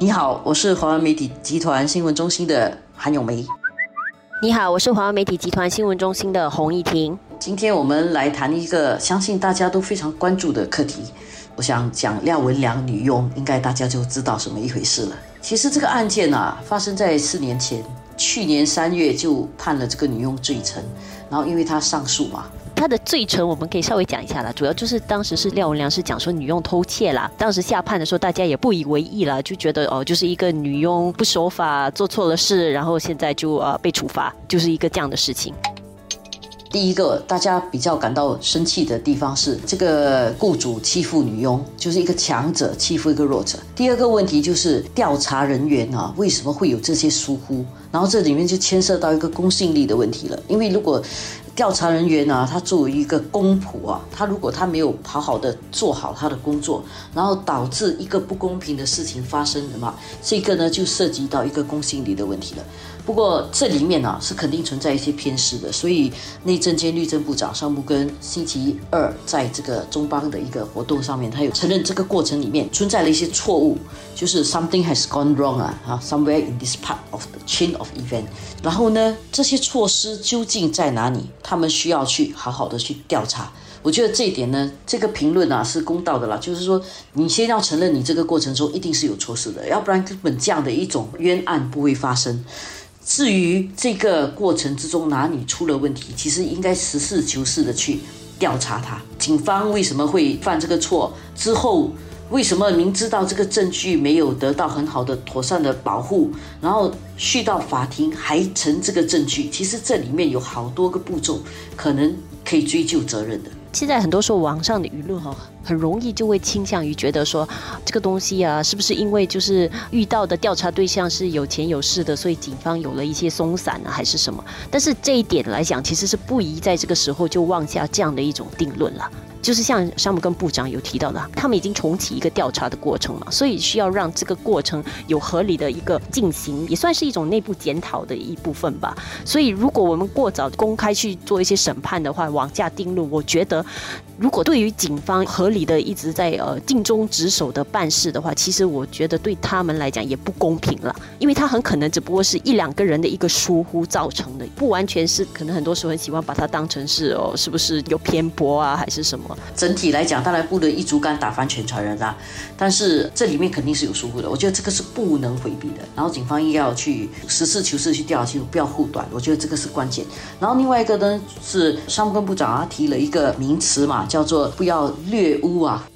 你好，我是华文媒体集团新闻中心的韩永梅。你好，我是华文媒体集团新闻中心的洪艺婷。今天我们来谈一个相信大家都非常关注的课题。我想讲廖文良女佣，应该大家就知道什么一回事了。其实这个案件啊，发生在四年前，去年三月就判了这个女佣罪成，然后因为她上诉嘛。他的罪成，我们可以稍微讲一下啦。主要就是当时是廖文良是讲说女佣偷窃啦，当时下判的时候大家也不以为意了，就觉得哦，就是一个女佣不守法做错了事，然后现在就呃被处罚，就是一个这样的事情。第一个大家比较感到生气的地方是这个雇主欺负女佣，就是一个强者欺负一个弱者。第二个问题就是调查人员啊，为什么会有这些疏忽？然后这里面就牵涉到一个公信力的问题了，因为如果调查人员呢，他作为一个公仆啊，他如果他没有好好的做好他的工作，然后导致一个不公平的事情发生的嘛，这个呢就涉及到一个公信力的问题了。不过这里面呢是肯定存在一些偏失的，所以内政监律政部长尚木根星期二在这个中邦的一个活动上面，他有承认这个过程里面存在了一些错误，就是 something has gone wrong 啊，啊，somewhere in this part of the chain of event。然后呢，这些措施究竟在哪里？他们需要去好好的去调查。我觉得这一点呢，这个评论啊是公道的啦，就是说你先要承认你这个过程中一定是有错失的，要不然根本这样的一种冤案不会发生。至于这个过程之中哪里出了问题，其实应该实事求是的去调查他。警方为什么会犯这个错？之后为什么明知道这个证据没有得到很好的、妥善的保护，然后续到法庭还成这个证据？其实这里面有好多个步骤，可能可以追究责任的。现在很多时候网上的舆论哈。很容易就会倾向于觉得说，这个东西啊，是不是因为就是遇到的调查对象是有钱有势的，所以警方有了一些松散啊，还是什么？但是这一点来讲，其实是不宜在这个时候就妄下这样的一种定论了。就是像山姆跟部长有提到的，他们已经重启一个调查的过程嘛，所以需要让这个过程有合理的一个进行，也算是一种内部检讨的一部分吧。所以如果我们过早公开去做一些审判的话，妄下定论，我觉得如果对于警方合理。的一直在呃尽忠职守的办事的话，其实我觉得对他们来讲也不公平了，因为他很可能只不过是一两个人的一个疏忽造成的，不完全是可能很多时候很喜欢把它当成是哦，是不是有偏颇啊，还是什么？整体来讲，当然不能一竹竿打翻全船人啦，但是这里面肯定是有疏忽的，我觉得这个是不能回避的。然后警方应该要去实事求是去调查清楚，不要护短，我觉得这个是关键。然后另外一个呢是商务部部长啊提了一个名词嘛，叫做不要略污。啊，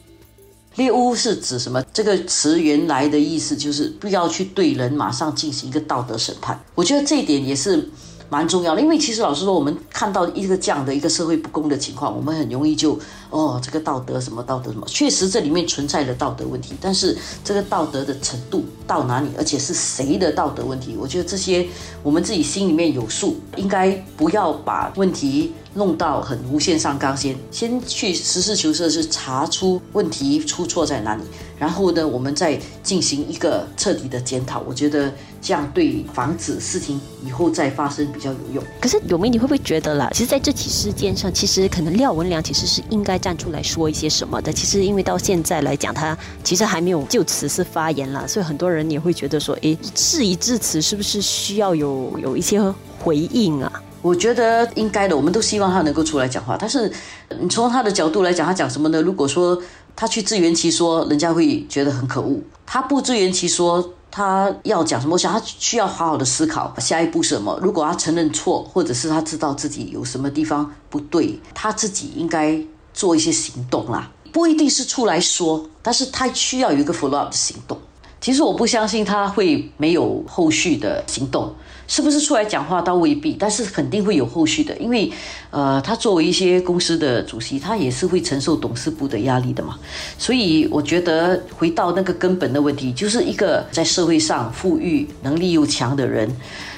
猎污是指什么？这个词原来的意思就是不要去对人马上进行一个道德审判。我觉得这一点也是蛮重要的，因为其实老实说，我们看到一个这样的一个社会不公的情况，我们很容易就哦，这个道德什么道德什么，确实这里面存在着道德问题，但是这个道德的程度到哪里，而且是谁的道德问题，我觉得这些我们自己心里面有数，应该不要把问题。弄到很无限上纲，先先去实事求是，是查出问题出错在哪里，然后呢，我们再进行一个彻底的检讨。我觉得这样对防止事情以后再发生比较有用。可是永明，你会不会觉得啦？其实在这起事件上，其实可能廖文良其实是应该站出来说一些什么的。其实因为到现在来讲，他其实还没有就此事发言了，所以很多人也会觉得说，诶，事已至此，是不是需要有有一些回应啊？我觉得应该的，我们都希望他能够出来讲话。但是，你从他的角度来讲，他讲什么呢？如果说他去自圆其说，人家会觉得很可恶；他不自圆其说，他要讲什么？我想他需要好好的思考下一步什么。如果他承认错，或者是他知道自己有什么地方不对，他自己应该做一些行动啦。不一定是出来说，但是他需要有一个 follow up 的行动。其实我不相信他会没有后续的行动，是不是出来讲话倒未必，但是肯定会有后续的，因为，呃，他作为一些公司的主席，他也是会承受董事部的压力的嘛，所以我觉得回到那个根本的问题，就是一个在社会上富裕、能力又强的人，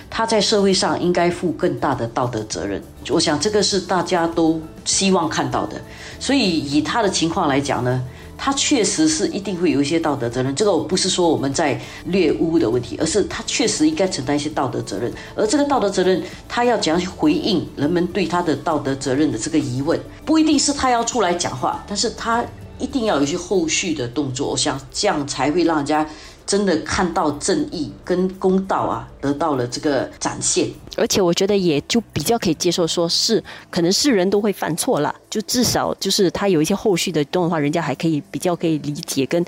他在社会上应该负更大的道德责任，我想这个是大家都希望看到的，所以以他的情况来讲呢。他确实是一定会有一些道德责任，这个我不是说我们在略污的问题，而是他确实应该承担一些道德责任。而这个道德责任，他要怎样去回应人们对他的道德责任的这个疑问，不一定是他要出来讲话，但是他一定要有一些后续的动作，我想这样才会让人家真的看到正义跟公道啊得到了这个展现。而且我觉得也就比较可以接受，说是可能是人都会犯错了，就至少就是他有一些后续的动画，人家还可以比较可以理解跟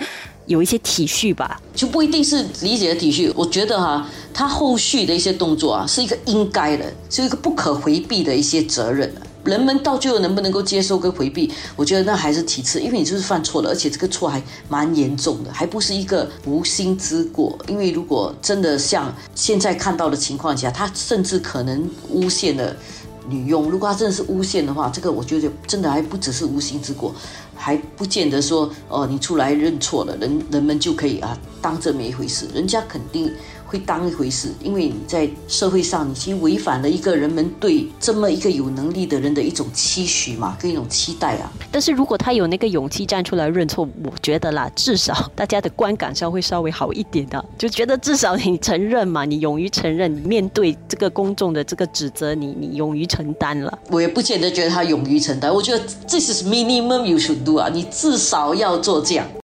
有一些体恤吧，就不一定是理解的体恤。我觉得哈，他后续的一些动作啊，是一个应该的，是一个不可回避的一些责任人们到最后能不能够接受跟回避，我觉得那还是其次，因为你就是犯错了，而且这个错还蛮严重的，还不是一个无心之过。因为如果真的像现在看到的情况下，他甚至可能诬陷了女佣。如果他真的是诬陷的话，这个我觉得真的还不只是无心之过，还不见得说哦，你出来认错了，人人们就可以啊当这么一回事，人家肯定。会当一回事，因为你在社会上，你其实违反了一个人们对这么一个有能力的人的一种期许嘛，跟一种期待啊。但是如果他有那个勇气站出来认错，我觉得啦，至少大家的观感上会稍微好一点的，就觉得至少你承认嘛，你勇于承认，你面对这个公众的这个指责，你你勇于承担了。我也不见得觉得他勇于承担，我觉得这是 minimum you should do 啊，你至少要做这样。